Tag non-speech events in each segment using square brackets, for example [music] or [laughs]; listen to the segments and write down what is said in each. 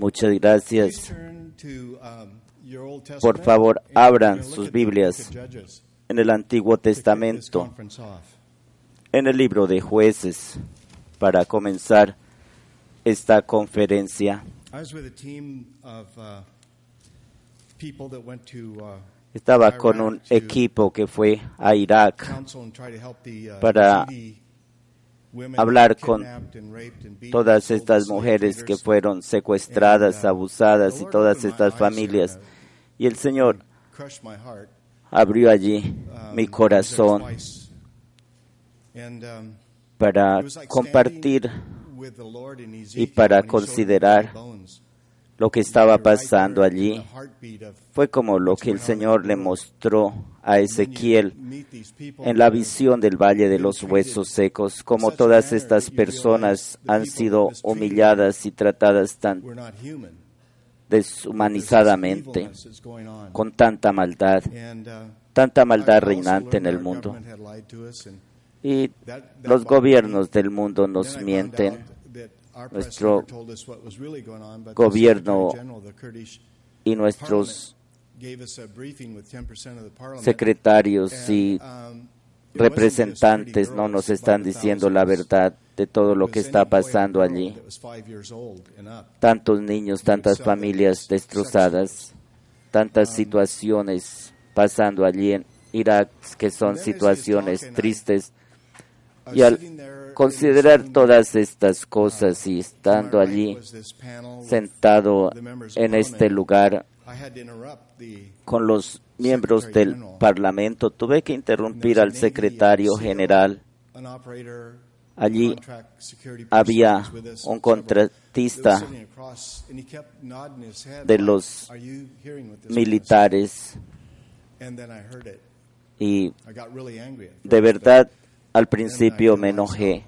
Muchas gracias. Por favor, abran sus Biblias en el Antiguo Testamento, en el libro de jueces, para comenzar esta conferencia. Estaba con un equipo que fue a Irak para hablar con todas estas mujeres que fueron secuestradas, abusadas y todas estas familias. Y el Señor abrió allí mi corazón para compartir y para considerar lo que estaba pasando allí. Fue como lo que el Señor le mostró a Ezequiel en la visión del Valle de los Huesos Secos, como todas estas personas han sido humilladas y tratadas tan deshumanizadamente, con tanta maldad, tanta maldad reinante en el mundo. Y los gobiernos del mundo nos mienten. Nuestro gobierno y nuestros secretarios y representantes no nos están diciendo la verdad de todo lo que está pasando allí. Tantos niños, tantas familias destrozadas, tantas situaciones pasando allí en Irak que son situaciones tristes. Y al considerar todas estas cosas y estando allí sentado en este lugar con los miembros del Parlamento, tuve que interrumpir al secretario general. Allí había un contratista de los militares. Y de verdad al principio me enojé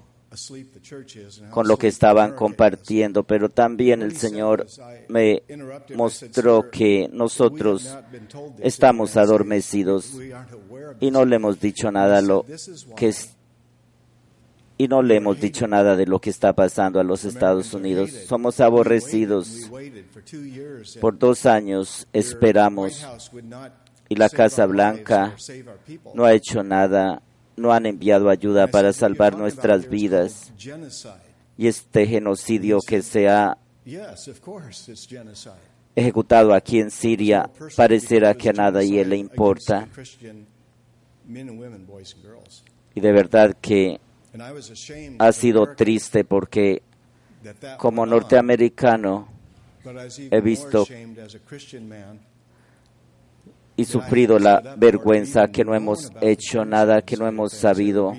con lo que estaban compartiendo, pero también el Señor me mostró que nosotros estamos adormecidos y no le hemos dicho nada lo que es y no le hemos dicho nada de lo que está pasando a los Estados Unidos. Somos aborrecidos. Por dos años esperamos y la Casa Blanca no ha hecho nada no han enviado ayuda para salvar nuestras vidas. Y este genocidio que se ha ejecutado aquí en Siria parecerá que a nadie le importa. Y de verdad que ha sido triste porque como norteamericano he visto y sufrido la vergüenza que no hemos hecho nada, que no hemos sabido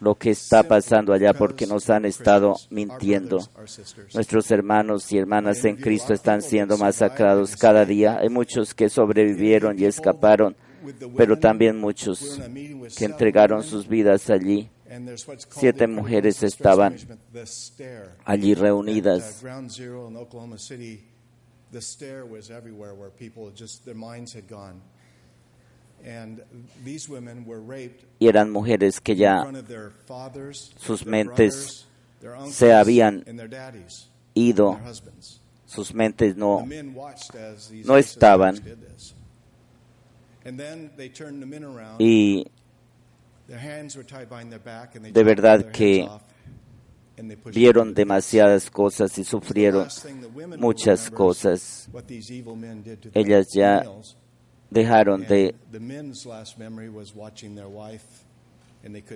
lo que está pasando allá porque nos han estado mintiendo. Nuestros hermanos y hermanas en Cristo están siendo masacrados cada día. Hay muchos que sobrevivieron y escaparon, pero también muchos que entregaron sus vidas allí. Siete mujeres estaban allí reunidas the stare was everywhere where people just their minds had gone. And these women were raped y eran mujeres que ya sus mentes se habían ido, sus mentes no, no estaban. Y de verdad que vieron demasiadas cosas y sufrieron muchas cosas. Ellas ya dejaron de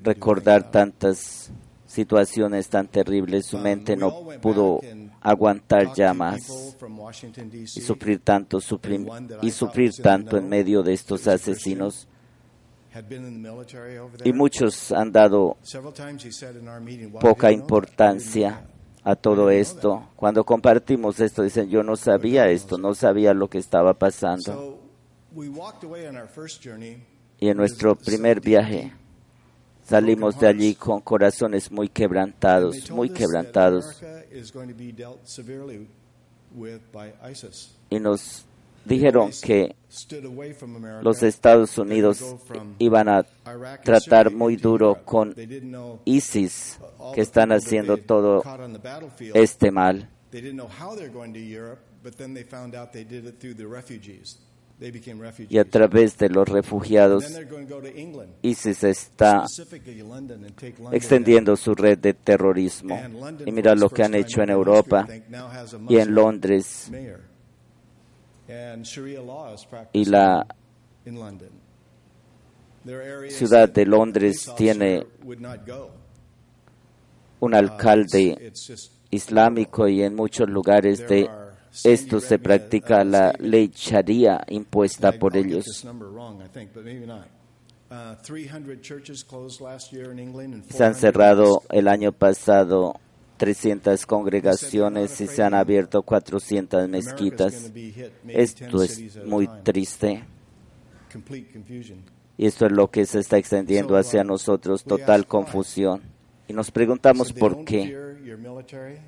recordar tantas situaciones tan terribles, su mente no pudo aguantar ya más y sufrir tanto, y sufrir tanto en medio de estos asesinos y muchos han dado poca importancia a todo esto. Cuando compartimos esto, dicen, yo no sabía esto, no sabía lo que estaba pasando. Y en nuestro primer viaje salimos de allí con corazones muy quebrantados, muy quebrantados. Y nos dijeron que los Estados Unidos iban a tratar muy duro con ISIS, que están haciendo todo este mal. Y a través de los refugiados, ISIS está extendiendo su red de terrorismo. Y mira lo que han hecho en Europa y en Londres y la ciudad de Londres tiene un alcalde islámico y en muchos lugares de esto se practica la ley sharia impuesta por ellos. Se han cerrado el año pasado 300 congregaciones y se han abierto 400 mezquitas. Esto es muy triste. Y esto es lo que se está extendiendo hacia nosotros, total confusión. Y nos preguntamos por qué.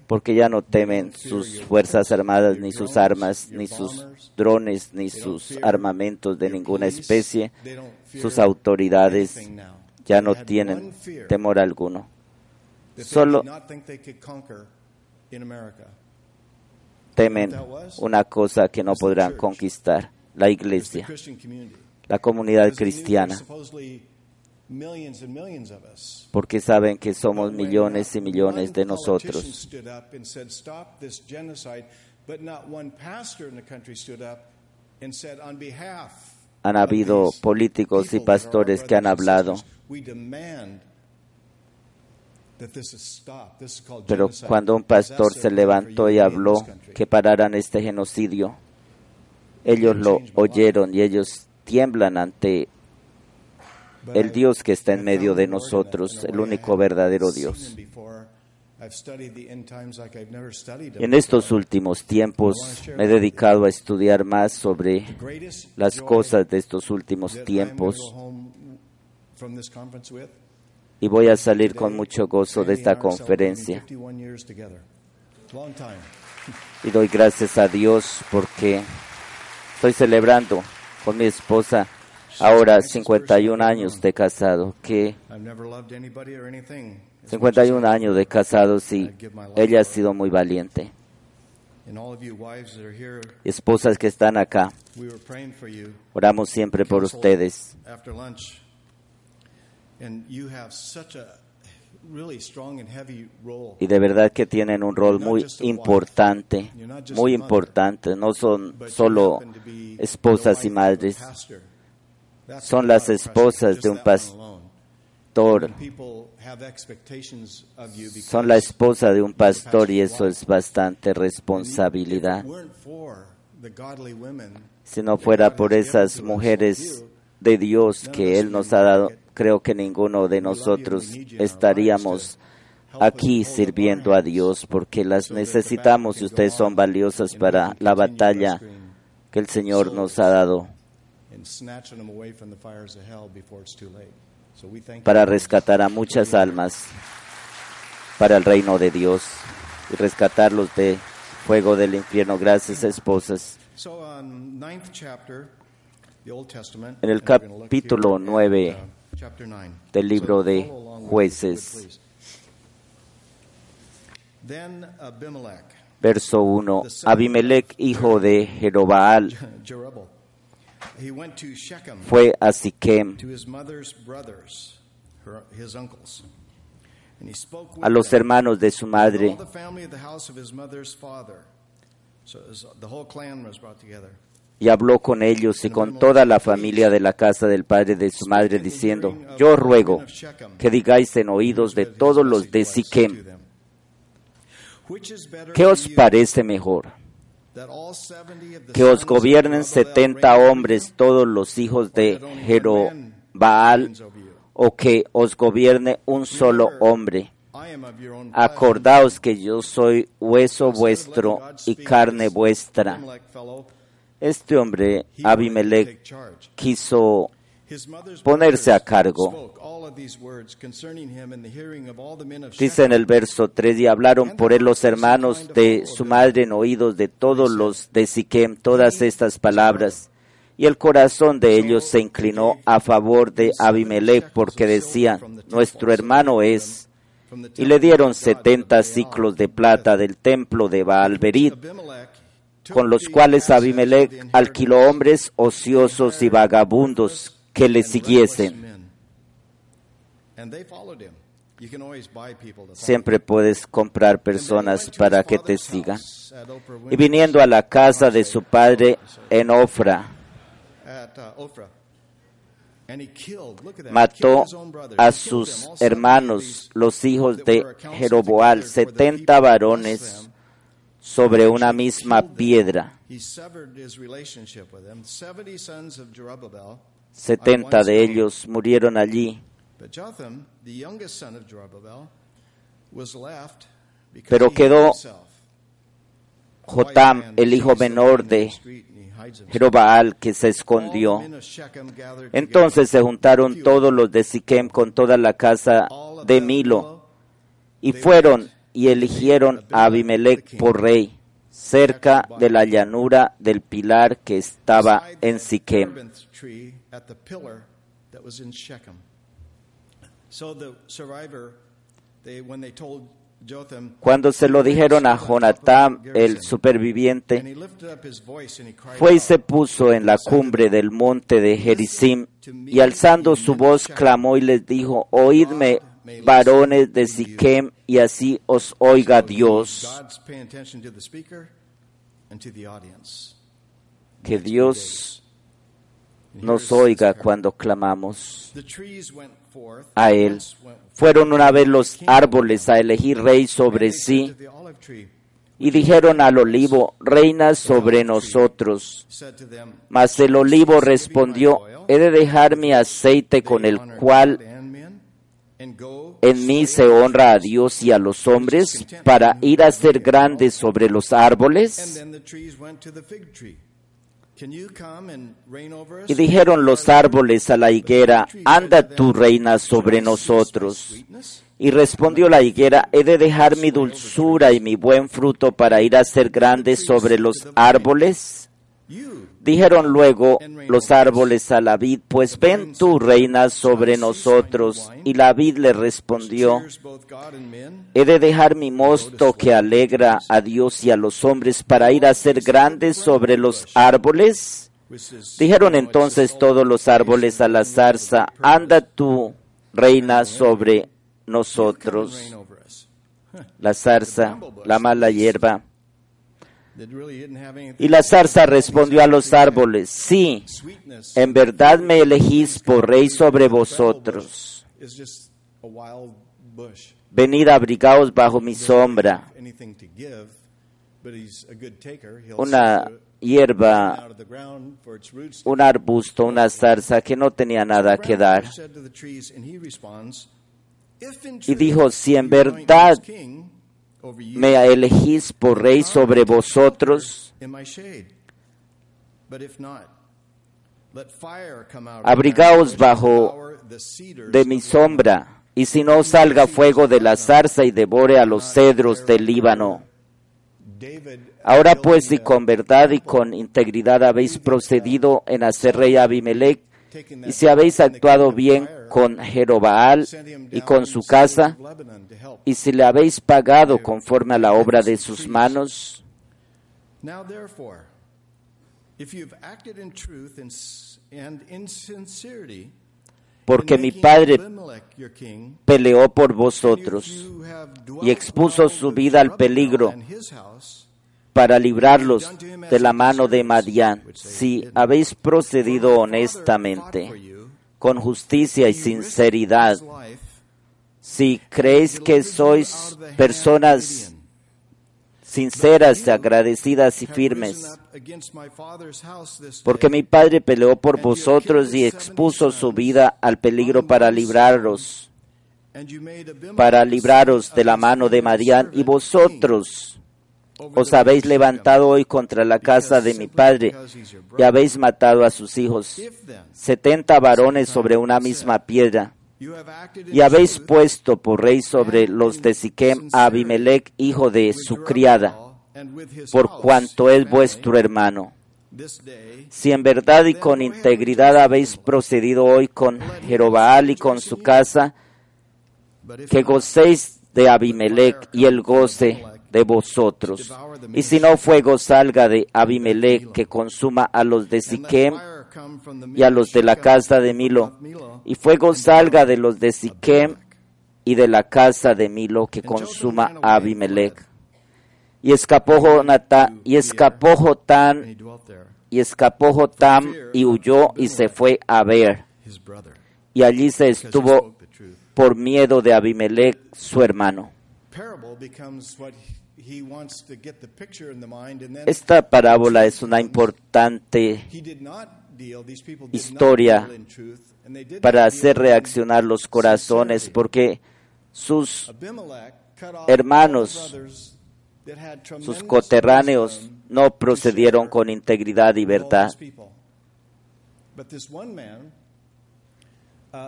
Porque ya no temen sus fuerzas armadas, ni sus armas, ni sus drones, ni sus armamentos de ninguna especie. Sus autoridades ya no tienen temor alguno solo temen una cosa que no podrán conquistar, la iglesia, la comunidad cristiana, porque saben que somos millones y millones de nosotros. Han habido políticos y pastores que han hablado pero cuando un pastor se levantó y habló que pararan este genocidio, ellos lo oyeron y ellos tiemblan ante el Dios que está en medio de nosotros, el único verdadero Dios. En estos últimos tiempos me he dedicado a estudiar más sobre las cosas de estos últimos tiempos y voy a salir con mucho gozo de esta conferencia. [laughs] Y doy gracias a Dios porque estoy celebrando con mi esposa ahora 51 años de casado, que 51 años de casado, sí, ella ha sido muy valiente. Esposas que están acá, oramos siempre por ustedes. Y de verdad que tienen un rol muy importante, muy importante. No son solo esposas y madres, son las esposas de un pastor. Son la esposa de un pastor y eso es bastante responsabilidad. Si no fuera por esas mujeres de Dios que Él nos ha dado, creo que ninguno de nosotros estaríamos aquí sirviendo a Dios porque las necesitamos y ustedes son valiosas para la batalla que el Señor nos ha dado. para rescatar a muchas almas para el reino de Dios y rescatarlos de fuego del infierno. Gracias, esposas. En el capítulo 9 del libro de jueces, verso 1, Abimelech, hijo de Jerobaal, fue a Siquem. a los hermanos de su madre y habló con ellos y con toda la familia de la casa del padre de su madre, diciendo, yo ruego que digáis en oídos de todos los de Siquem, ¿qué os parece mejor? Que os gobiernen setenta hombres todos los hijos de Jerobaal o que os gobierne un solo hombre. acordaos que yo soy hueso vuestro y carne vuestra. Este hombre, Abimelech, quiso ponerse a cargo. Dice en el verso 3, y hablaron por él los hermanos de su madre en oídos de todos los de Siquem todas estas palabras. Y el corazón de ellos se inclinó a favor de Abimelech porque decían, nuestro hermano es. Y le dieron setenta ciclos de plata del templo de Baalberit, con los cuales Abimelech alquiló hombres ociosos y vagabundos que le siguiesen. Siempre puedes comprar personas para que te sigan. Y viniendo a la casa de su padre en Ofra, mató a sus hermanos, los hijos de Jeroboal, setenta varones sobre una misma piedra. Setenta de ellos murieron allí. Pero quedó Jotam, el hijo menor de Jerobaal, que se escondió. Entonces se juntaron todos los de Siquem con toda la casa de Milo y fueron y eligieron a Abimelech por rey cerca de la llanura del pilar que estaba en Siquem. Cuando se lo dijeron a Jonatán, el superviviente, fue y se puso en la cumbre del monte de Gerizim y alzando su voz clamó y les dijo, oídme varones de Siquem y así os oiga Dios. Que Dios nos oiga cuando clamamos a Él. Fueron una vez los árboles a elegir rey sobre sí y dijeron al olivo, reina sobre nosotros. Mas el olivo respondió, he de dejar mi aceite con el cual en mí se honra a Dios y a los hombres para ir a ser grandes sobre los árboles. Y dijeron los árboles a la higuera, anda tu reina sobre nosotros. Y respondió la higuera, he de dejar mi dulzura y mi buen fruto para ir a ser grande sobre los árboles. Dijeron luego los árboles a la vid, pues ven tú, reina, sobre nosotros. Y la vid le respondió, he de dejar mi mosto que alegra a Dios y a los hombres para ir a ser grandes sobre los árboles. Dijeron entonces todos los árboles a la zarza, anda tú, reina, sobre nosotros. La zarza, la mala hierba, y la zarza respondió a los árboles, sí, en verdad me elegís por rey sobre vosotros. Venid abrigaos bajo mi sombra. Una hierba, un arbusto, una zarza que no tenía nada que dar. Y dijo, si en verdad me elegís por rey sobre vosotros. Abrigaos bajo de mi sombra, y si no salga fuego de la zarza y devore a los cedros del Líbano. Ahora pues, si con verdad y con integridad habéis procedido en hacer rey Abimelech, y si habéis actuado bien con Jerobaal y con su casa, y si le habéis pagado conforme a la obra de sus manos, porque mi padre peleó por vosotros y expuso su vida al peligro para librarlos de la mano de Madián, si habéis procedido honestamente, con justicia y sinceridad, si creéis que sois personas sinceras, agradecidas y firmes, porque mi Padre peleó por vosotros y expuso su vida al peligro para libraros para libraros de la mano de Madián y vosotros os habéis levantado hoy contra la casa de mi padre y habéis matado a sus hijos, setenta varones sobre una misma piedra. Y habéis puesto por rey sobre los de Siquem a Abimelech, hijo de su criada, por cuanto es vuestro hermano. Si en verdad y con integridad habéis procedido hoy con Jerobaal y con su casa, que gocéis de Abimelech y el goce de vosotros. Y si no fuego salga de Abimelech que consuma a los de Siquem y a los de la casa de Milo, y fuego salga de los de Siquem y de la casa de Milo que consuma a Abimelech. Y escapó Jonatán, y escapó Jotán, y escapó Jotam y huyó y se fue a ver. Y allí se estuvo por miedo de Abimelech, su hermano. Esta parábola es una importante historia para hacer reaccionar los corazones porque sus hermanos, sus coterráneos, no procedieron con integridad y verdad.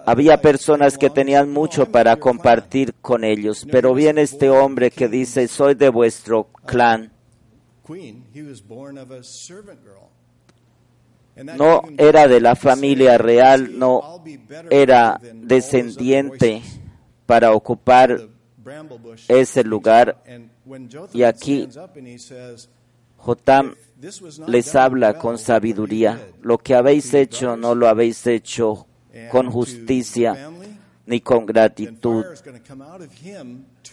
Había personas que tenían mucho para compartir con ellos, pero viene este hombre que dice, soy de vuestro clan. No era de la familia real, no era descendiente para ocupar ese lugar. Y aquí Jotam les habla con sabiduría. Lo que habéis hecho no lo habéis hecho con justicia ni con gratitud.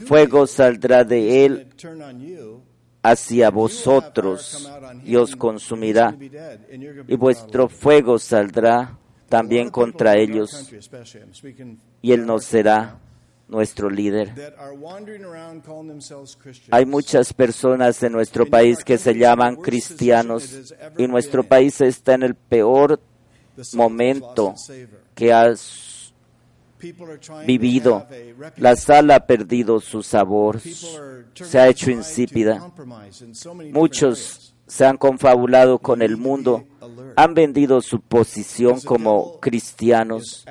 Fuego saldrá de él hacia vosotros y os consumirá, y vuestro fuego saldrá también contra ellos, y él no será nuestro líder. Hay muchas personas en nuestro país que se llaman cristianos y nuestro país está en el peor momento que has vivido. La sal ha perdido su sabor, se ha hecho insípida. Muchos se han confabulado con el mundo, han vendido su posición como cristianos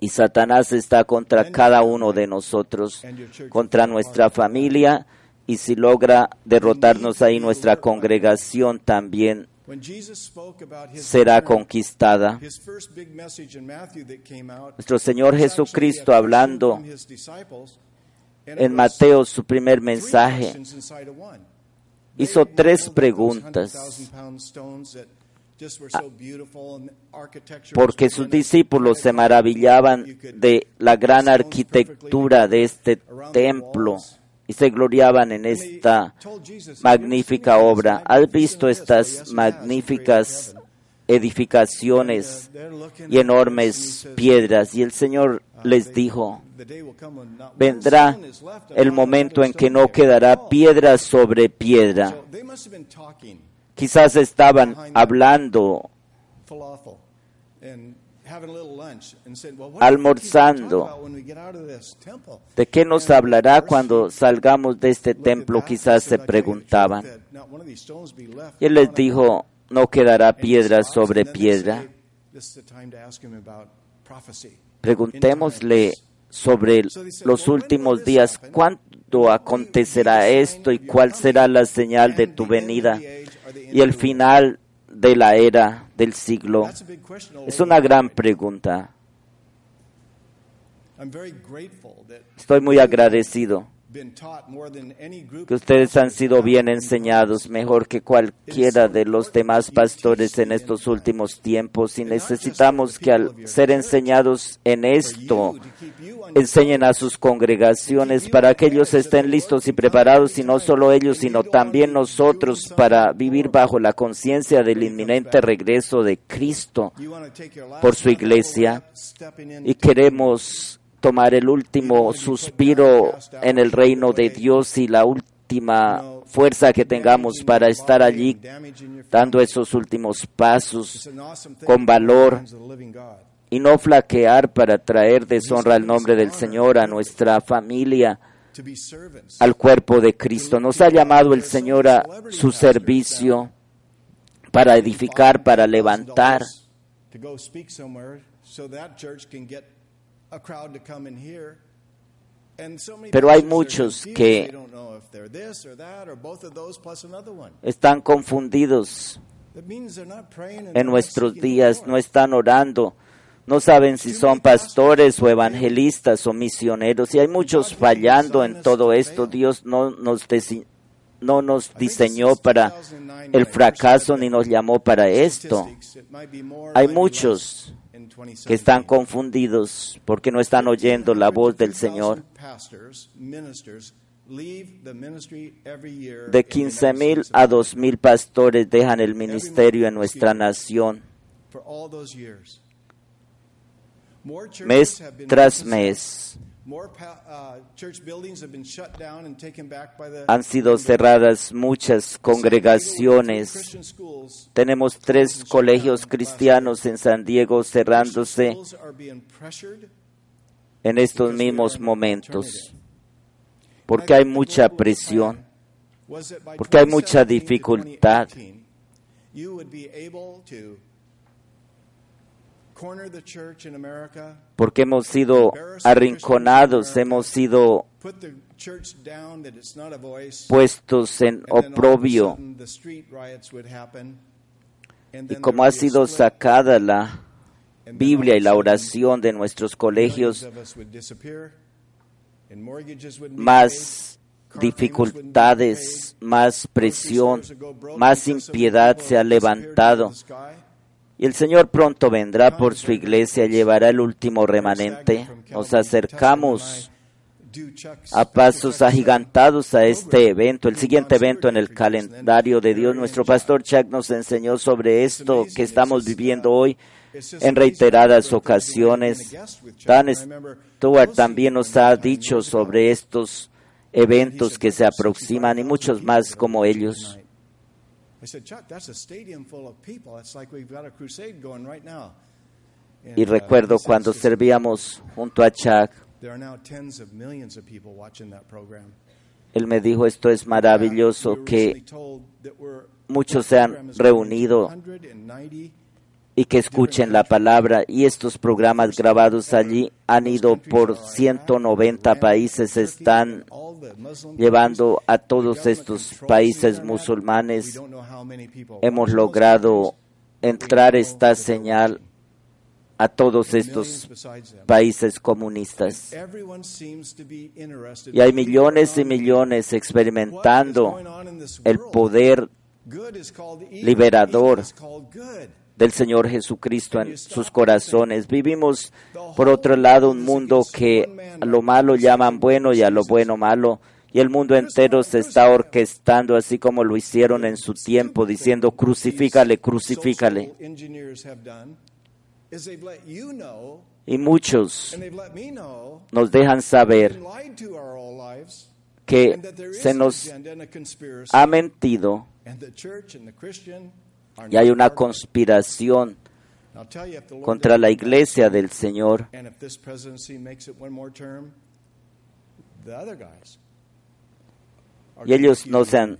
y Satanás está contra cada uno de nosotros, contra nuestra familia y si logra derrotarnos ahí nuestra congregación también será conquistada. Nuestro Señor Jesucristo hablando en Mateo su primer mensaje. hizo tres preguntas. porque sus discípulos se maravillaban de la gran arquitectura de este templo y se gloriaban en esta magnífica obra. ¿Has visto estas magníficas edificaciones y enormes piedras? Y el Señor les dijo, vendrá el momento en que no quedará piedra sobre piedra. Quizás estaban hablando almorzando. ¿De qué nos hablará cuando salgamos de este templo? Quizás se preguntaban. Y él les dijo, no quedará piedra sobre piedra. Preguntémosle sobre los últimos días, ¿cuándo acontecerá esto y cuál será la señal de tu venida y el final de la era del siglo? Es una gran pregunta. Estoy muy agradecido que ustedes han sido bien enseñados, mejor que cualquiera de los demás pastores en estos últimos tiempos, y necesitamos que al ser enseñados en esto, enseñen a sus congregaciones para que ellos estén listos y preparados, y no solo ellos, sino también nosotros, para vivir bajo la conciencia del inminente regreso de Cristo por su iglesia. Y queremos tomar el último suspiro en el reino de Dios y la última fuerza que tengamos para estar allí dando esos últimos pasos con valor y no flaquear para traer deshonra al nombre del Señor a nuestra familia, al cuerpo de Cristo. Nos ha llamado el Señor a su servicio para edificar, para levantar. Pero hay muchos que están confundidos en nuestros días, no están orando, no saben si son pastores o evangelistas o misioneros. Y hay muchos fallando en todo esto. Dios no nos, no nos diseñó para el fracaso ni nos llamó para esto. Hay muchos que están confundidos porque no están oyendo la voz del Señor. De 15 mil a 2 mil pastores dejan el ministerio en nuestra nación. Mes tras mes han sido cerradas muchas congregaciones. Tenemos tres colegios cristianos en San Diego cerrándose en estos mismos momentos. porque hay mucha presión, porque hay mucha dificultad. Porque hemos sido arrinconados, hemos sido puestos en oprobio. Y como ha sido sacada la Biblia y la oración de nuestros colegios, más dificultades, más presión, más impiedad se ha levantado. Y el Señor pronto vendrá por su iglesia, llevará el último remanente. Nos acercamos a pasos agigantados a este evento, el siguiente evento en el calendario de Dios. Nuestro pastor Chuck nos enseñó sobre esto que estamos viviendo hoy en reiteradas ocasiones. Dan Stewart también nos ha dicho sobre estos eventos que se aproximan y muchos más como ellos. Y recuerdo cuando servíamos junto a Chuck, él me dijo, esto es maravilloso, que muchos se han reunido y que escuchen la palabra. Y estos programas grabados allí han ido por 190 países, están llevando a todos estos países musulmanes. Hemos logrado entrar esta señal a todos estos países comunistas. Y hay millones y millones experimentando el poder liberador del Señor Jesucristo en sus corazones. Vivimos, por otro lado, un mundo que a lo malo llaman bueno y a lo bueno malo. Y el mundo entero se está orquestando así como lo hicieron en su tiempo, diciendo crucifícale, crucifícale. Y muchos nos dejan saber que se nos ha mentido y hay una conspiración contra la iglesia del Señor. Y ellos no se han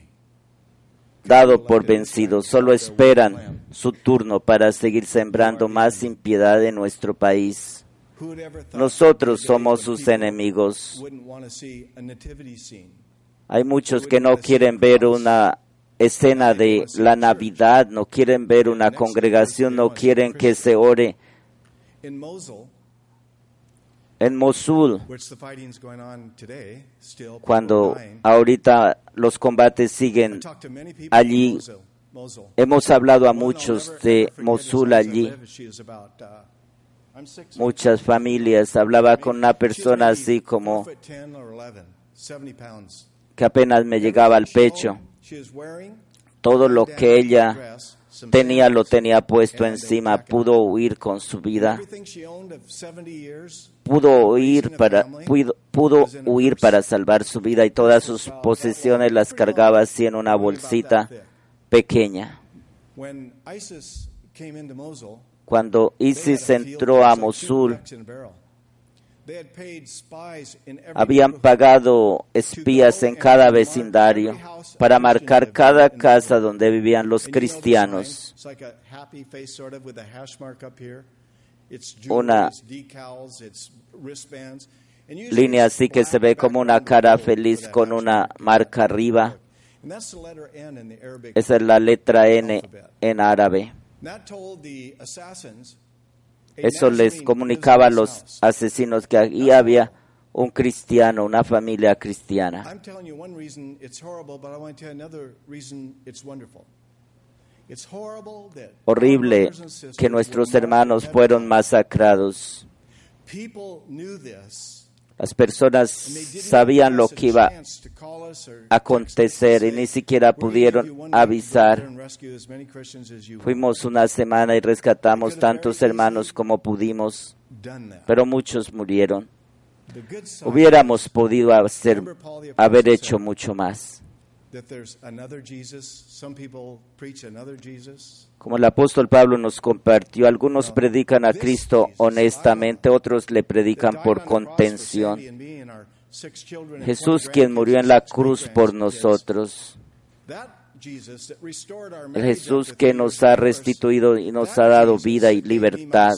dado por vencidos, solo esperan su turno para seguir sembrando más impiedad en nuestro país. Nosotros somos sus enemigos. Hay muchos que no quieren ver una escena de la Navidad, no quieren ver una congregación, no quieren que se ore. En Mosul, cuando ahorita los combates siguen allí, hemos hablado a muchos de Mosul allí, muchas familias. Hablaba con una persona así como que apenas me llegaba al pecho. Todo lo que ella tenía lo tenía puesto encima, pudo huir con su vida, pudo huir para, pudo, pudo huir para salvar su vida y todas sus posesiones las cargaba así en una bolsita pequeña. Cuando ISIS entró a Mosul, habían pagado espías en cada vecindario para marcar cada casa donde vivían los cristianos. Una línea así que se ve como una cara feliz con una marca arriba. Esa es la letra N en árabe. Eso les comunicaba a los asesinos que ahí había un cristiano, una familia cristiana. Horrible que nuestros hermanos fueron masacrados. Las personas sabían lo que iba a acontecer y ni siquiera pudieron avisar. Fuimos una semana y rescatamos tantos hermanos como pudimos, pero muchos murieron. Hubiéramos podido hacer, haber hecho mucho más. Como el apóstol Pablo nos compartió, algunos predican a Cristo honestamente, otros le predican por contención. Jesús quien murió en la cruz por nosotros. El Jesús que nos ha restituido y nos ha dado vida y libertad.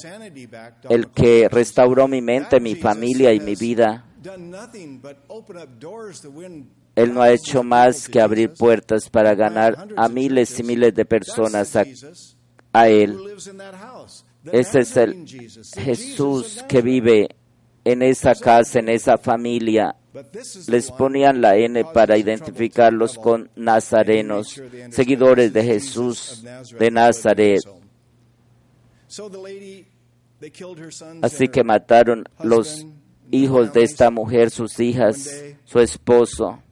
El que restauró mi mente, mi familia y mi vida. Él no ha hecho más que abrir puertas para ganar a miles y miles de personas a, Él. Ese es el Jesús que vive en esa casa, en esa familia. Les ponían la N para identificarlos con nazarenos, seguidores de Jesús de Nazaret. Así que mataron los hijos de esta mujer, sus hijas, su esposo.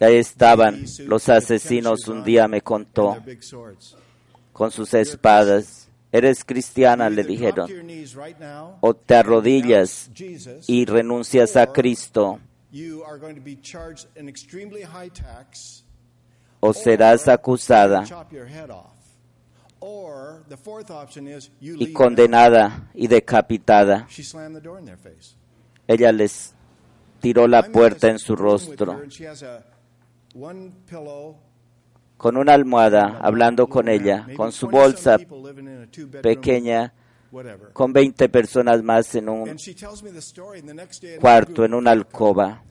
Ahí estaban los asesinos, un día me contó, con sus espadas. Eres cristiana, le dijeron, o te arrodillas y renuncias a Cristo, o serás acusada y condenada y decapitada. Ella les tiró la puerta en su rostro. con una almohada, hablando con ella, con su bolsa pequeña, con 20 personas más en un cuarto, en una alcoba.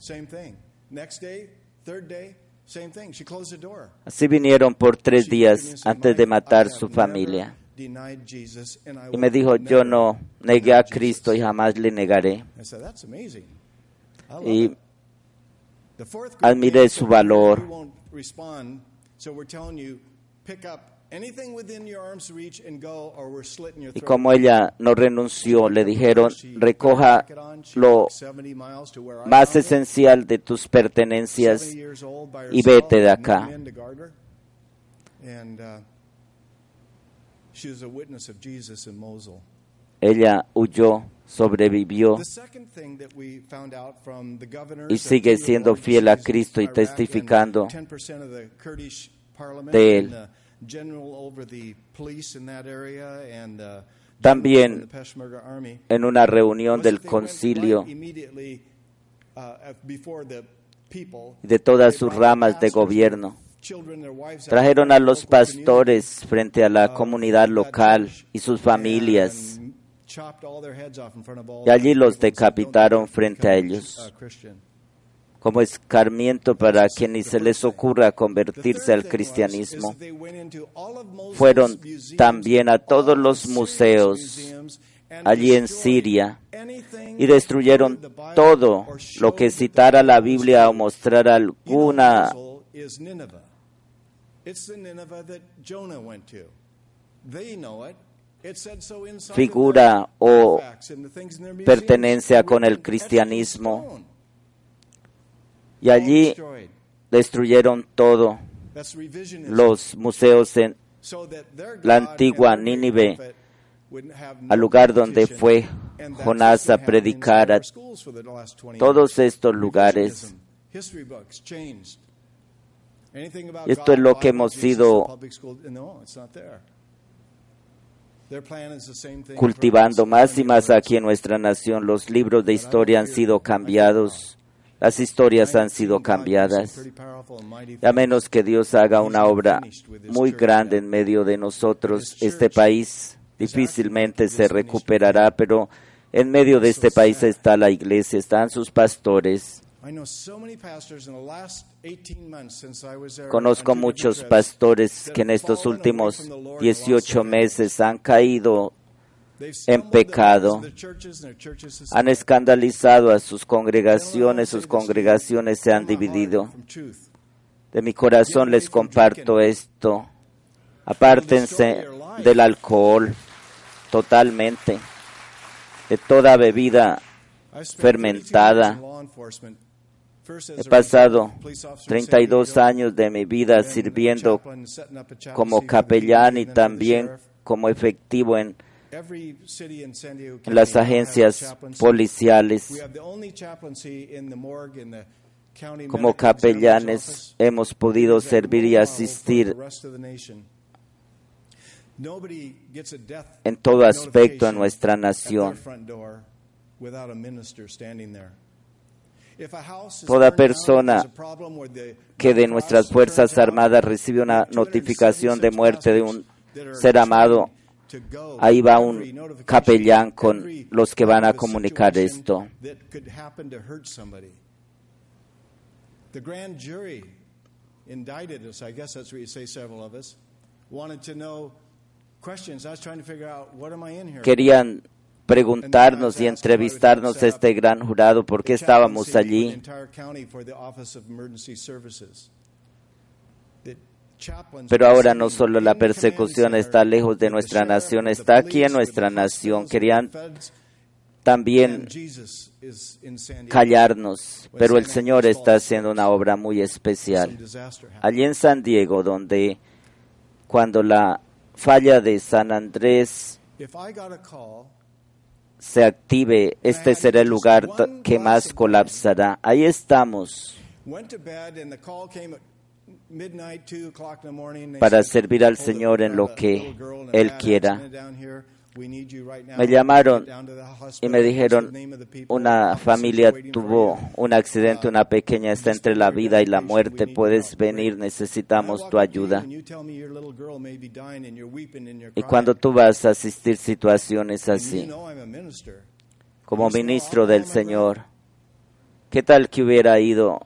Así vinieron por tres días antes de matar su familia. Y me dijo, yo no negué a Cristo y jamás le negaré. Y admiré su valor. Y como ella no renunció, le dijeron, recoja lo más esencial de tus pertenencias y vete de acá. Ella huyó, sobrevivió y sigue siendo fiel a Cristo y testificando de él. También en una reunión del concilio de todas sus ramas de gobierno, trajeron a los pastores frente a la comunidad local y sus familias. y allí los decapitaron frente a ellos. como escarmiento para quienes se les ocurra convertirse al cristianismo. Fueron también a todos los museos allí en Siria y destruyeron todo lo que citara la Biblia o mostrara alguna figura o pertenencia con el cristianismo. y allí destruyeron todo, los museos en la antigua Nínive, al lugar donde fue Jonás a predicar, todos estos lugares Esto es lo que hemos sido cultivando más y más aquí en nuestra nación. Los libros de historia han sido cambiados. Las historias han sido cambiadas. A menos que Dios haga una obra muy grande en medio de nosotros, este país difícilmente se recuperará, pero en medio de este país está la iglesia, están sus pastores. Conozco muchos pastores que en estos últimos 18 meses han caído en pecado, han escandalizado a sus congregaciones, sus congregaciones se han dividido. De mi corazón les comparto esto. Apártense del alcohol totalmente, de toda bebida fermentada. He pasado 32 años de mi vida sirviendo como capellán y también como efectivo en las agencias policiales. Como capellanes hemos podido servir y asistir en todo aspecto en nuestra nación. Toda persona que de nuestras Fuerzas Armadas recibe una notificación de muerte de un ser amado Ahí va un capellán con los que van a comunicar esto. Querían preguntarnos y entrevistarnos a este gran jurado por qué estábamos allí. Pero ahora no solo la persecución está lejos de nuestra nación, está aquí en nuestra nación. Querían también callarnos, pero el Señor está haciendo una obra muy especial. Allí en San Diego, donde cuando la falla de San Andrés se active, este será el lugar que más colapsará. Ahí estamos para servir al Señor en lo que Él quiera. Me llamaron y me dijeron, una familia tuvo un accidente, una pequeña está entre la vida y la muerte, puedes venir, necesitamos tu ayuda. Y cuando tú vas a asistir situaciones así, como ministro del Señor, ¿qué tal que hubiera ido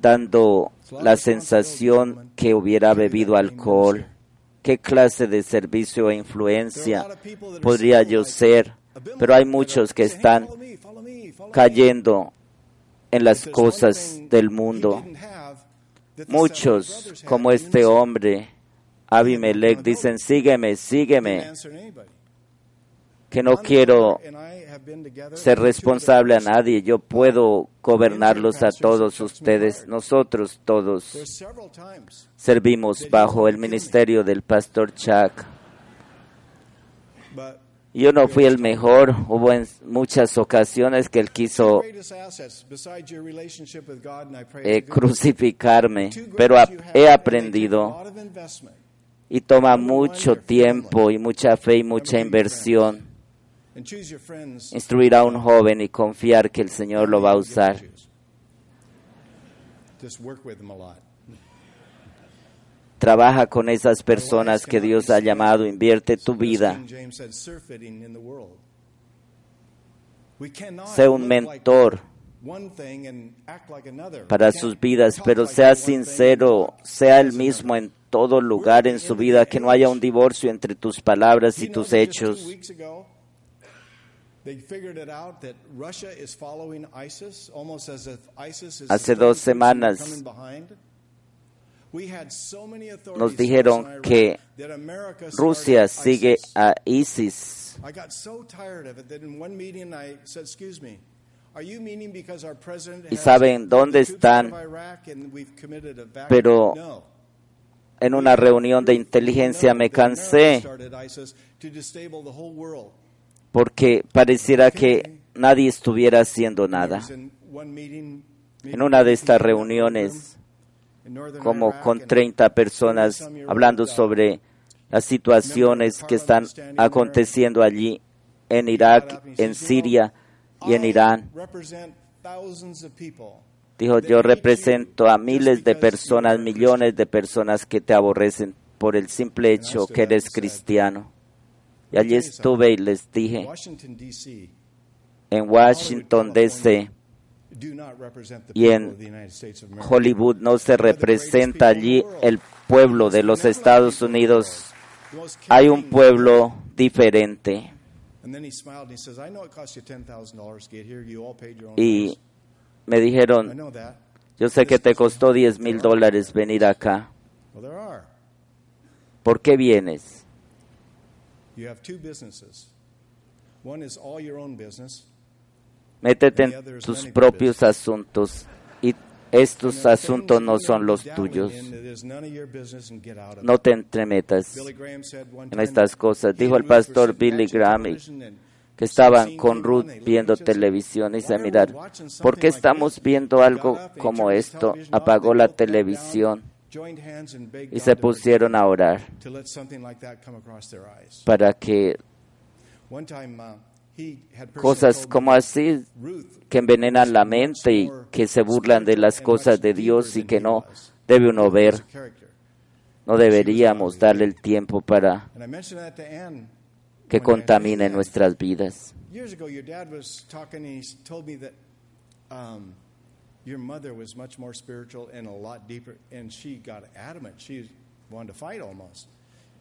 dando la sensación que hubiera bebido alcohol. ¿Qué clase de servicio e influencia podría yo ser? Pero hay muchos que están cayendo en las cosas del mundo. Muchos, como este hombre, Abimelech, dicen, sígueme, sígueme, que no quiero ser responsable a nadie. Yo puedo gobernarlos a todos ustedes. Nosotros todos servimos bajo el ministerio del pastor Chuck. Yo no fui el mejor, hubo en muchas ocasiones que él quiso eh, crucificarme, pero he aprendido y toma mucho tiempo y mucha fe y mucha inversión instruir a un joven y confiar que el Señor lo va a usar. Trabaja con esas personas que Dios ha llamado, invierte tu vida. Sé un mentor para sus vidas, pero sea sincero, sea el mismo en todo lugar en su vida, que no haya un divorcio entre tus palabras y tus hechos. Hace dos semanas nos dijeron que Rusia sigue a ISIS. Y saben dónde están, pero en una reunión de inteligencia me cansé porque pareciera que nadie estuviera haciendo nada. En una de estas reuniones como con 30 personas hablando sobre las situaciones que están aconteciendo allí en Irak, en Siria y en Irán. Dijo, yo represento a miles de personas, millones de personas que te aborrecen por el simple hecho que eres cristiano. Y allí estuve y les dije, en Washington, D.C., y en Hollywood no se representa allí el pueblo de los Estados Unidos. Hay un pueblo diferente. Y me dijeron, yo sé que te costó 10 mil dólares venir acá. ¿Por qué vienes? Métete en tus propios asuntos y estos asuntos no son los tuyos. No te entremetas en estas cosas. Dijo el pastor Billy Graham que estaban con Ruth viendo televisión y dice, mirar, ¿por qué estamos viendo algo como esto? Apagó la televisión y se pusieron a orar para que cosas como así que envenenan la mente y que se burlan de las cosas de Dios y que no debe uno ver. No deberíamos darle el tiempo para que contamine nuestras vidas. Your mother was much more spiritual and a lot deeper, and she got adamant. She wanted to fight almost.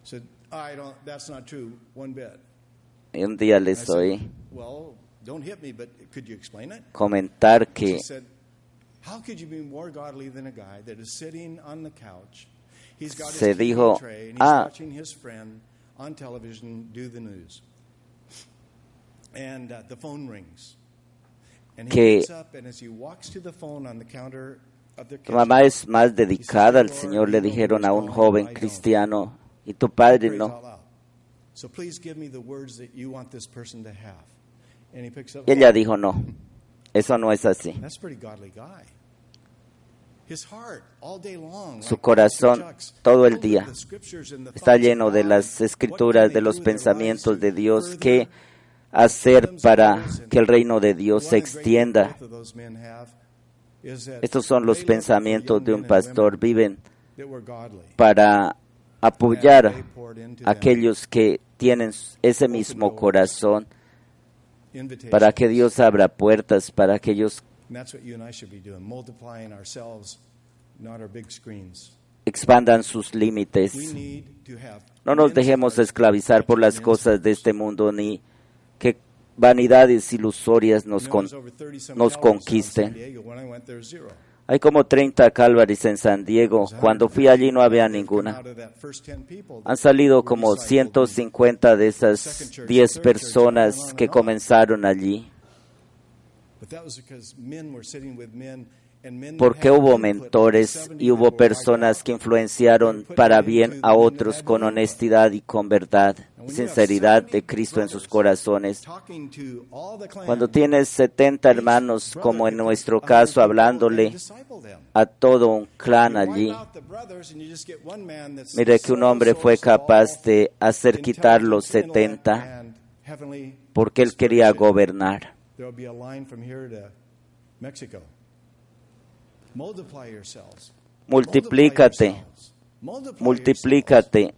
Said, "I don't. That's not true one bit." Y un día le estoy well, don't hit me, but could you explain it? comentar que She said, "How could you be more godly than a guy that is sitting on the couch? He's got his dijo, tray and he's "Ah." watching his friend on television do the news." And uh, the phone rings. Que tu mamá es más dedicada al Señor, le dijeron a un joven cristiano, y tu padre no. Y ella dijo, no, eso no es así. Su corazón todo el día está lleno de las escrituras, de los pensamientos de Dios, qué hacer para que el reino de Dios se extienda. Estos son los pensamientos de un pastor. Viven para apoyar a aquellos que tienen ese mismo corazón para que Dios abra puertas para aquellos expandan sus límites. No nos dejemos esclavizar por las cosas de este mundo ni vanidades ilusorias nos, nos conquisten. Hay como 30 Calvaries en San Diego. Cuando fui allí no había ninguna. Han salido como 150 de esas 10 personas que comenzaron allí. Porque hubo mentores y hubo personas que influenciaron para bien a otros con honestidad y con verdad sinceridad de Cristo en sus corazones. Cuando tienes 70 hermanos, como en nuestro caso, hablándole a todo un clan allí, mire que un hombre fue capaz de hacer quitar los 70 porque él quería gobernar. Multiplícate, multiplícate.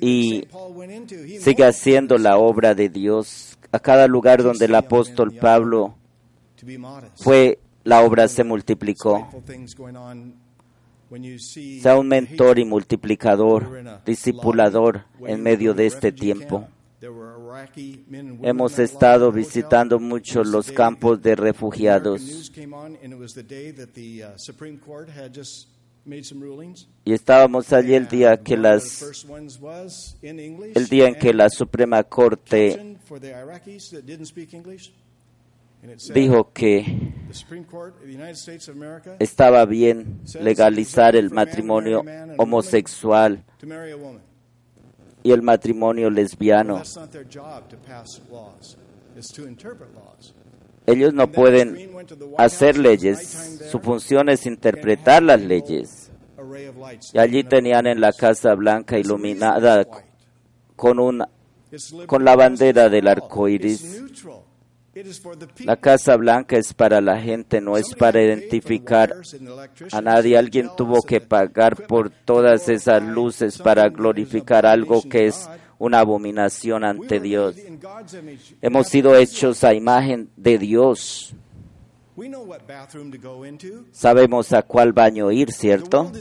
y sigue haciendo la obra de Dios. A cada lugar donde el apóstol Pablo fue, la obra se multiplicó. Sea un mentor y multiplicador, discipulador en medio de este tiempo. Hemos estado visitando muchos los campos de refugiados. Y estábamos allí el día que las el día en que la Suprema Corte dijo que estaba bien legalizar el matrimonio homosexual y el matrimonio lesbiano. Ellos no pueden hacer leyes, Su función es interpretar las leyes. Y allí tenían en la Casa Blanca iluminada con, una, con la bandera del arco iris. La Casa Blanca es para la gente, no es para identificar a nadie. Alguien tuvo que pagar por todas esas luces para glorificar algo que es una abominación ante Dios. Hemos sido hechos a imagen de Dios. Sabemos a cuál baño ir, ¿cierto?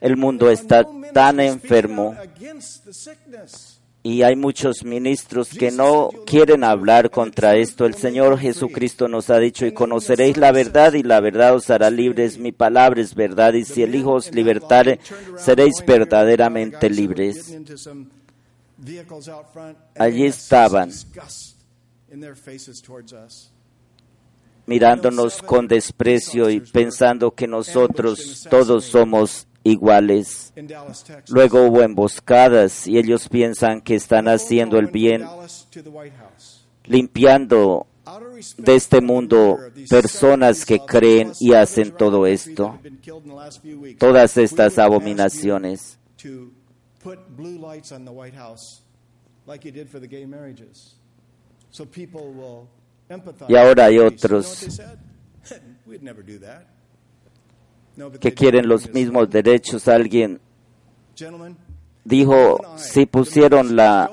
El mundo está tan enfermo y hay muchos ministros que no quieren hablar contra esto. El Señor Jesucristo nos ha dicho, y conoceréis la verdad, y la verdad os hará libres. Mi palabra es verdad, y si el Hijo os libertare, seréis verdaderamente libres. Allí estaban, mirándonos con desprecio y pensando que nosotros todos somos iguales. Luego hubo emboscadas y ellos piensan que están haciendo el bien, limpiando de este mundo personas que creen y hacen todo esto, todas estas abominaciones. Y ahora hay otros [laughs] que quieren los mismos derechos. Alguien dijo, si pusieron la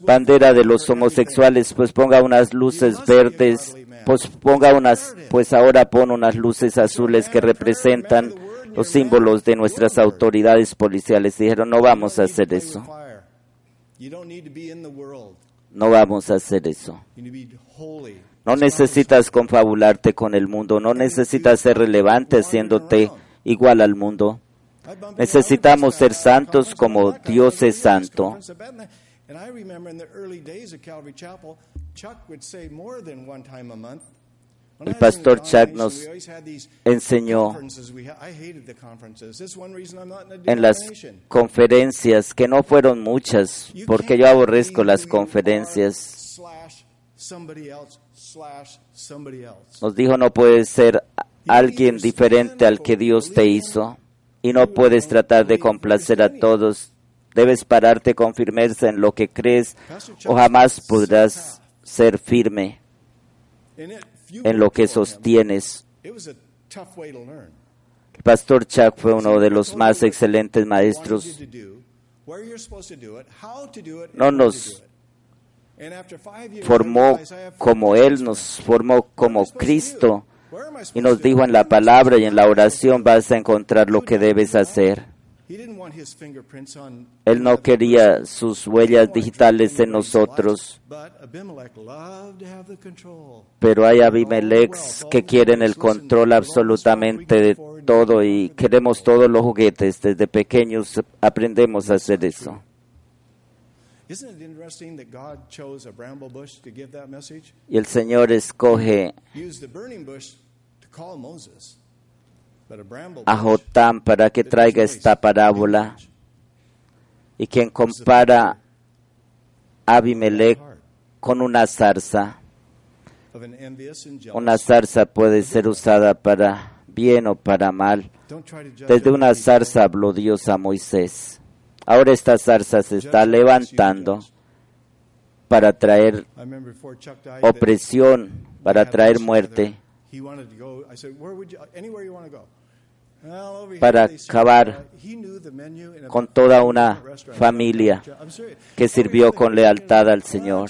bandera de los homosexuales, pues ponga unas luces verdes, pues ponga unas, pues ahora pon unas luces azules que representan los símbolos de nuestras autoridades policiales. Dijeron, no vamos a hacer eso. No vamos a hacer eso. No necesitas confabularte con el mundo, no necesitas ser relevante haciéndote igual al mundo. Necesitamos ser santos como Dios es santo. El pastor Chuck nos enseñó en las conferencias, que no fueron muchas, porque yo aborrezco las conferencias. Nos dijo, no puedes ser alguien diferente al que Dios te hizo y no puedes tratar de complacer a todos. Debes pararte con firmeza en lo que crees o jamás podrás ser firme en lo que sostienes. El pastor Chuck fue uno de los más excelentes maestros. No nos formó como Él nos formó como Cristo. Y nos dijo en la palabra y en la oración vas a encontrar lo que debes hacer. Él no quería sus huellas digitales en nosotros, pero hay Abimelech que quieren el control absolutamente de todo y queremos todos los juguetes. Desde pequeños aprendemos a hacer eso. Y el Señor escoge a Jotam para que traiga esta parábola y quien compara a Abimelech con una zarza. Una zarza puede ser usada para bien o para mal. Desde una zarza habló Dios a Moisés. Ahora esta zarza se está levantando para traer opresión, para traer muerte, para acabar con toda una familia que sirvió con lealtad al Señor.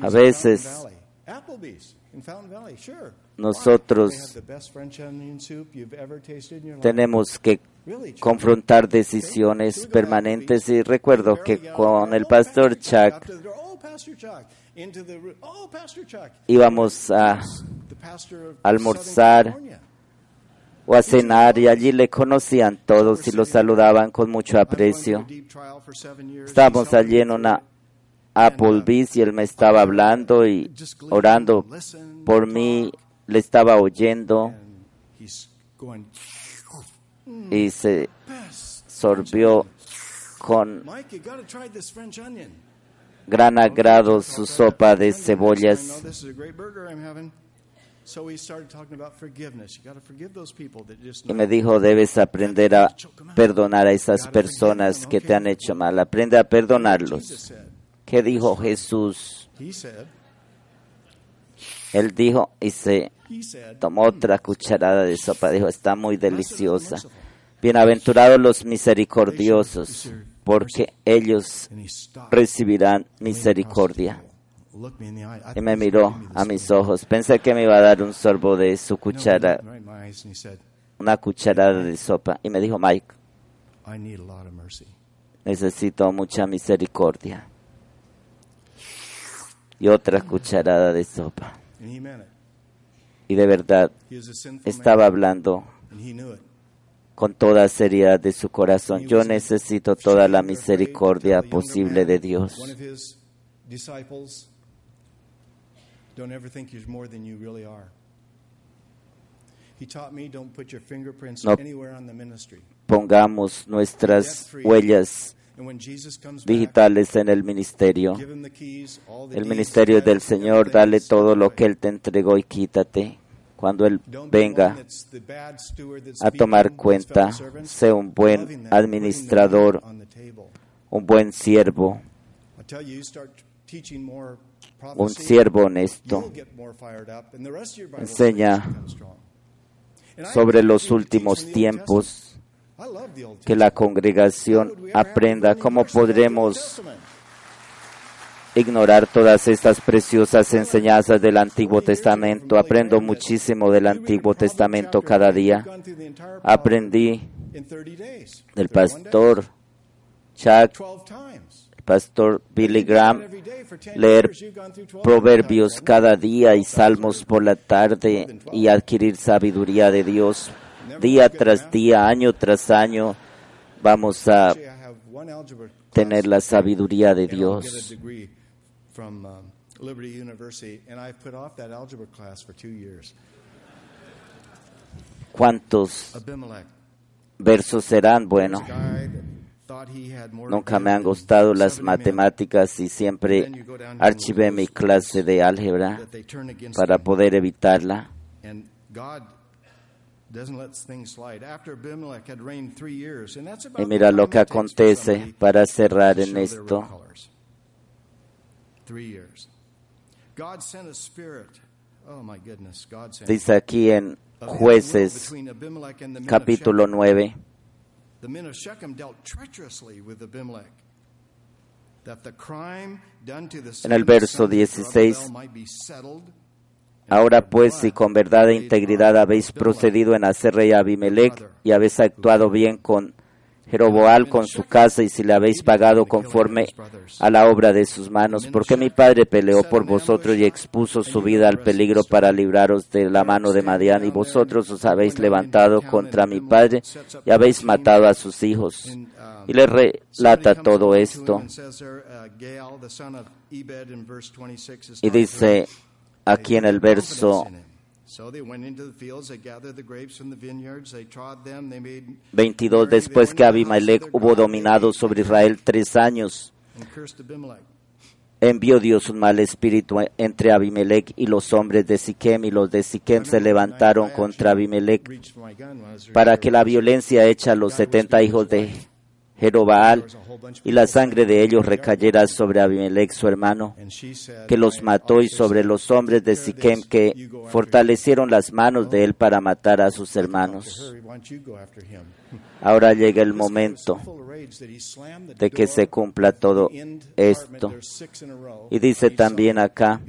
A veces nosotros tenemos que confrontar decisiones permanentes y recuerdo que con el pastor Chuck. Íbamos a almorzar o a cenar y allí le conocían todos y lo saludaban con mucho aprecio. Estábamos allí en una Applebee's y él me estaba hablando y orando por mí, le estaba oyendo y se sorbió con gran agrado su sopa de cebollas. Y me dijo, debes aprender a perdonar a esas personas que te han hecho mal. Aprende a perdonarlos. ¿Qué dijo Jesús? Él dijo y se tomó otra cucharada de sopa. Dijo, está muy deliciosa. Bienaventurados los misericordiosos, porque ellos recibirán misericordia. Y me miró a mis ojos. Pensé que me iba a dar un sorbo de su cuchara, una cucharada de sopa. Y me dijo, Mike, necesito mucha misericordia. Y otra cucharada de sopa. Y de verdad estaba hablando con toda seriedad de su corazón. Yo necesito toda la misericordia posible de Dios. No pongamos nuestras huellas digitales en el ministerio. El ministerio del Señor, dale todo lo que Él te entregó y quítate. Cuando Él venga a tomar cuenta, sea un buen administrador, un buen siervo, un siervo honesto. Enseña sobre los últimos tiempos que la congregación aprenda cómo podremos ignorar todas estas preciosas enseñanzas del Antiguo Testamento. Aprendo muchísimo del Antiguo Testamento cada día. Aprendí del pastor Chuck, el pastor Billy Graham, leer proverbios cada día y salmos por la tarde y adquirir sabiduría de Dios día tras día, año tras año, vamos a tener la sabiduría de Dios. ¿Cuántos versos serán? Bueno, nunca me han gustado las matemáticas y siempre archivé mi clase de álgebra para poder evitarla. Y mira lo que acontece para cerrar en esto. Dice aquí en Jueces capítulo 9. En el verso 16 Ahora pues, si con verdad e integridad habéis procedido en hacer rey a Abimelech y habéis actuado bien con Jeroboal con su casa y si le habéis pagado conforme a la obra de sus manos, porque mi padre peleó por vosotros y expuso su vida al peligro para libraros de la mano de Madián y vosotros os habéis levantado contra mi padre y habéis matado a sus hijos. Y le relata todo esto. Y dice aquí en el verso 22, después que Abimelech hubo dominado sobre Israel tres años, envió Dios un mal espíritu entre Abimelech y los hombres de Siquem, y los de Siquem se levantaron contra Abimelech para que la violencia hecha a los setenta hijos de Jerobaal, y la sangre de ellos recayera sobre Abimelech su hermano, que los mató, y sobre los hombres de Siquem que fortalecieron las manos de él para matar a sus hermanos. Ahora llega el momento de que se cumpla todo esto. Y dice también acá,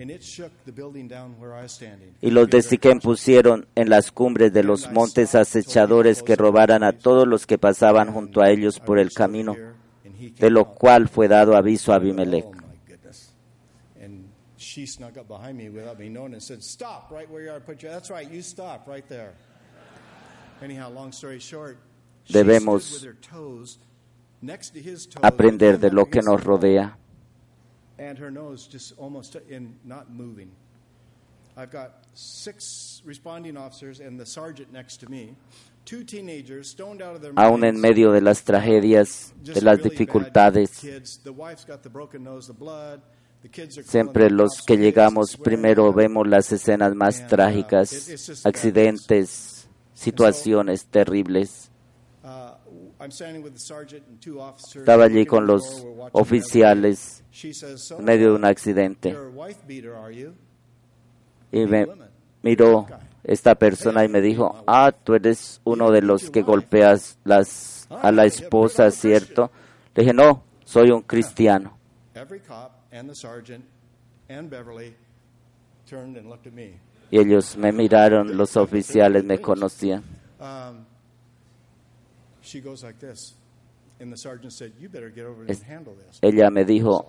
y los de Siquem pusieron en las cumbres de los montes acechadores que robaran a todos los que pasaban junto a ellos por el camino, de lo cual fue dado aviso a Abimelech. Debemos aprender de lo que nos rodea. I've got six responding officers and the sergeant next to me. Aún en medio de las tragedias, de las dificultades. Siempre los que llegamos primero vemos las escenas más trágicas, accidentes, situaciones terribles. Estaba allí con los oficiales en medio de un accidente. Y me miró esta persona y me dijo, ah, tú eres uno de los que golpeas las, a la esposa, ¿cierto? Le dije, no, soy un cristiano. Y ellos me miraron, los oficiales me conocían. Ella me dijo,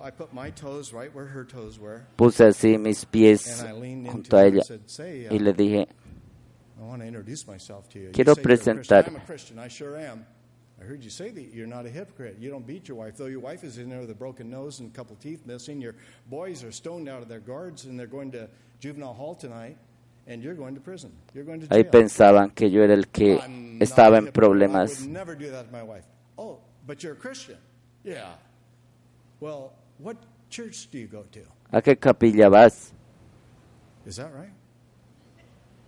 puse así mis pies junto a ella y le dije, quiero presentarme. I sure am. I heard you say that you're not a hypocrite. You don't beat your wife, though your wife is in there with a broken nose and a couple teeth missing. Your boys are stoned out of their guards and they're going to juvenile hall tonight. And you're going to prison. You're going to jail. Ahí pensaban que yo era el que estaba en problemas. Never do that to my wife. Oh, but you're a Christian. Yeah. Well, what church do you go to? ¿A qué capilla vas? Is that right?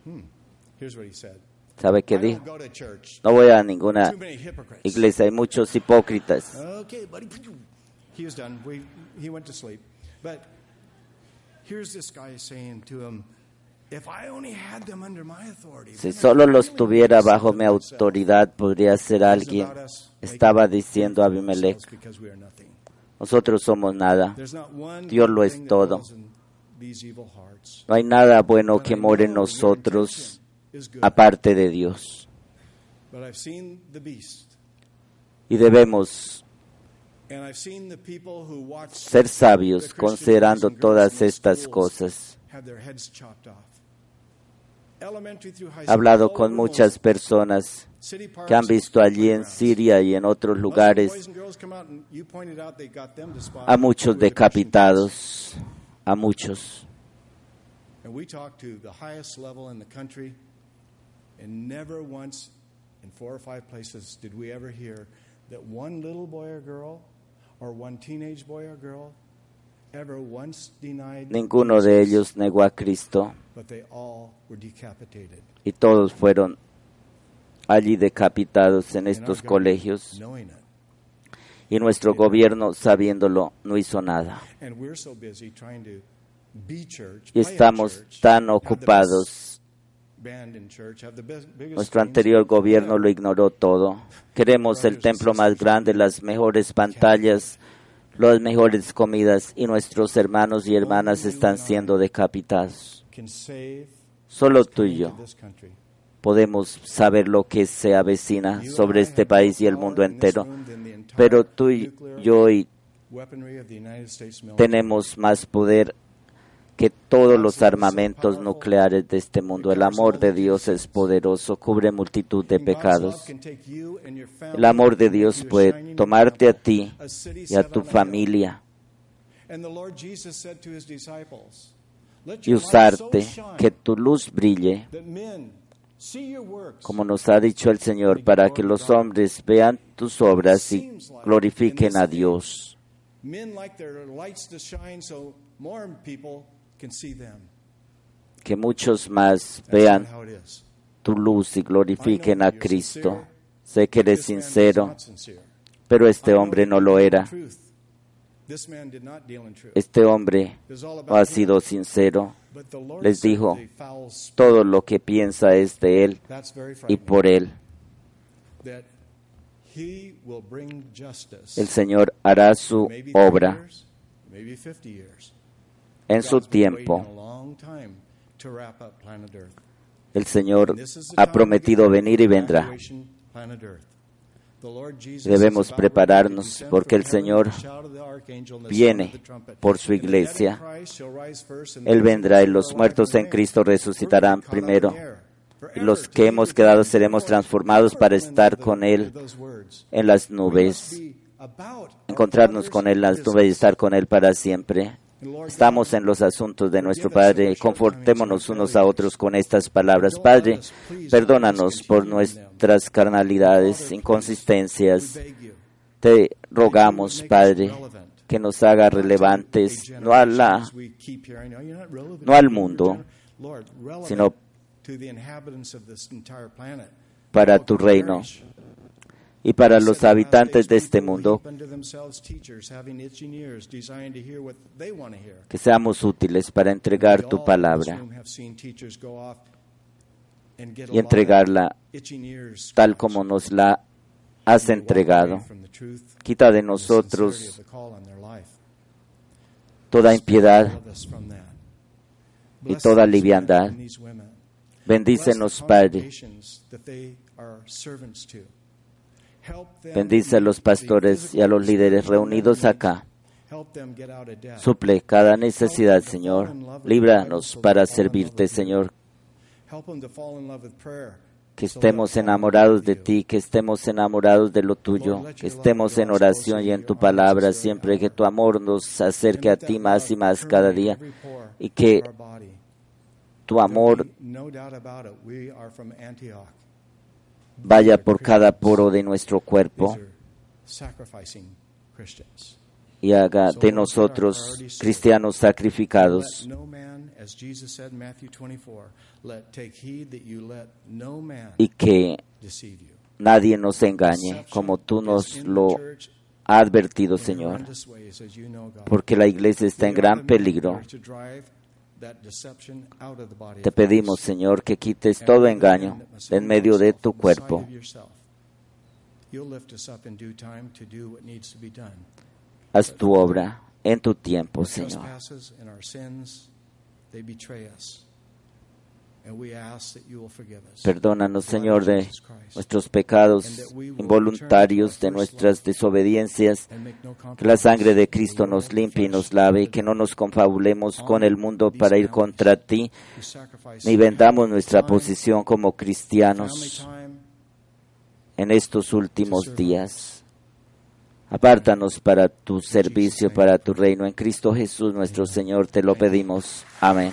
Hmm. Here's what he said. ¿Sabe qué dijo? No voy a ninguna iglesia, hay muchos hipócritas. Si solo los tuviera bajo mi autoridad, podría ser alguien. Estaba diciendo Abimelech. Nosotros somos nada. Dios lo es todo. No hay nada bueno que more en nosotros aparte de Dios. Y debemos ser sabios considerando todas estas cosas. He hablado con muchas personas que han visto allí en Siria y en otros lugares a muchos decapitados, a muchos. And never once in four or five places did we ever hear that one little boy or girl or one teenage boy or girl ever once denied Ninguno de ellos negó a Cristo. But they all were decapitated. Y todos fueron allí decapitados en estos colegios. Y nuestro gobierno, sabiéndolo, no hizo nada. Y estamos tan ocupados nuestro anterior gobierno lo ignoró todo. Queremos el templo más grande, las mejores pantallas, las mejores comidas y nuestros hermanos y hermanas están siendo decapitados. Solo tú y yo podemos saber lo que se avecina sobre este país y el mundo entero, pero tú y yo tenemos más poder que todos los armamentos nucleares de este mundo. El amor de Dios es poderoso, cubre multitud de pecados. El amor de Dios puede tomarte a ti y a tu familia y usarte, que tu luz brille, como nos ha dicho el Señor, para que los hombres vean tus obras y glorifiquen a Dios que muchos más vean tu luz y glorifiquen a Cristo. Sé que eres sincero, pero este hombre no lo era. Este hombre no ha sido sincero. Les dijo, todo lo que piensa es de él y por él. El Señor hará su obra en su tiempo. El Señor ha prometido venir y vendrá. Debemos prepararnos porque el Señor viene por su iglesia. Él vendrá y los muertos en Cristo resucitarán primero. Y los que hemos quedado seremos transformados para estar con Él en las nubes, encontrarnos con Él en las nubes y estar con Él para siempre. Estamos en los asuntos de nuestro Padre. Confortémonos unos a otros con estas palabras. Padre, perdónanos por nuestras carnalidades, inconsistencias. Te rogamos, Padre, que nos haga relevantes no, a la, no al mundo, sino para tu reino y para los habitantes de este mundo, que seamos útiles para entregar tu palabra y entregarla tal como nos la has entregado. Quita de nosotros toda impiedad y toda liviandad. Bendícenos, Padre. Bendice a los pastores y a los líderes reunidos acá. Suple cada necesidad, Señor. Líbranos para servirte, Señor. Que estemos enamorados de ti, que estemos enamorados de lo tuyo, que estemos en oración y en tu palabra siempre, que tu amor nos acerque a ti más y más cada día. y que tu amor vaya por cada poro de nuestro cuerpo y haga de nosotros cristianos sacrificados. Y que nadie nos engañe como tú nos lo has advertido, Señor, porque la iglesia está en gran peligro te pedimos, Señor, que quites todo engaño en medio de tu cuerpo. Haz tu obra en tu tiempo, Señor. Perdónanos, Señor, de nuestros pecados involuntarios, de nuestras desobediencias. Que la sangre de Cristo nos limpie y nos lave y que no nos confabulemos con el mundo para ir contra ti, ni vendamos nuestra posición como cristianos en estos últimos días. Apártanos para tu servicio, para tu reino. En Cristo Jesús nuestro Señor te lo pedimos. Amén.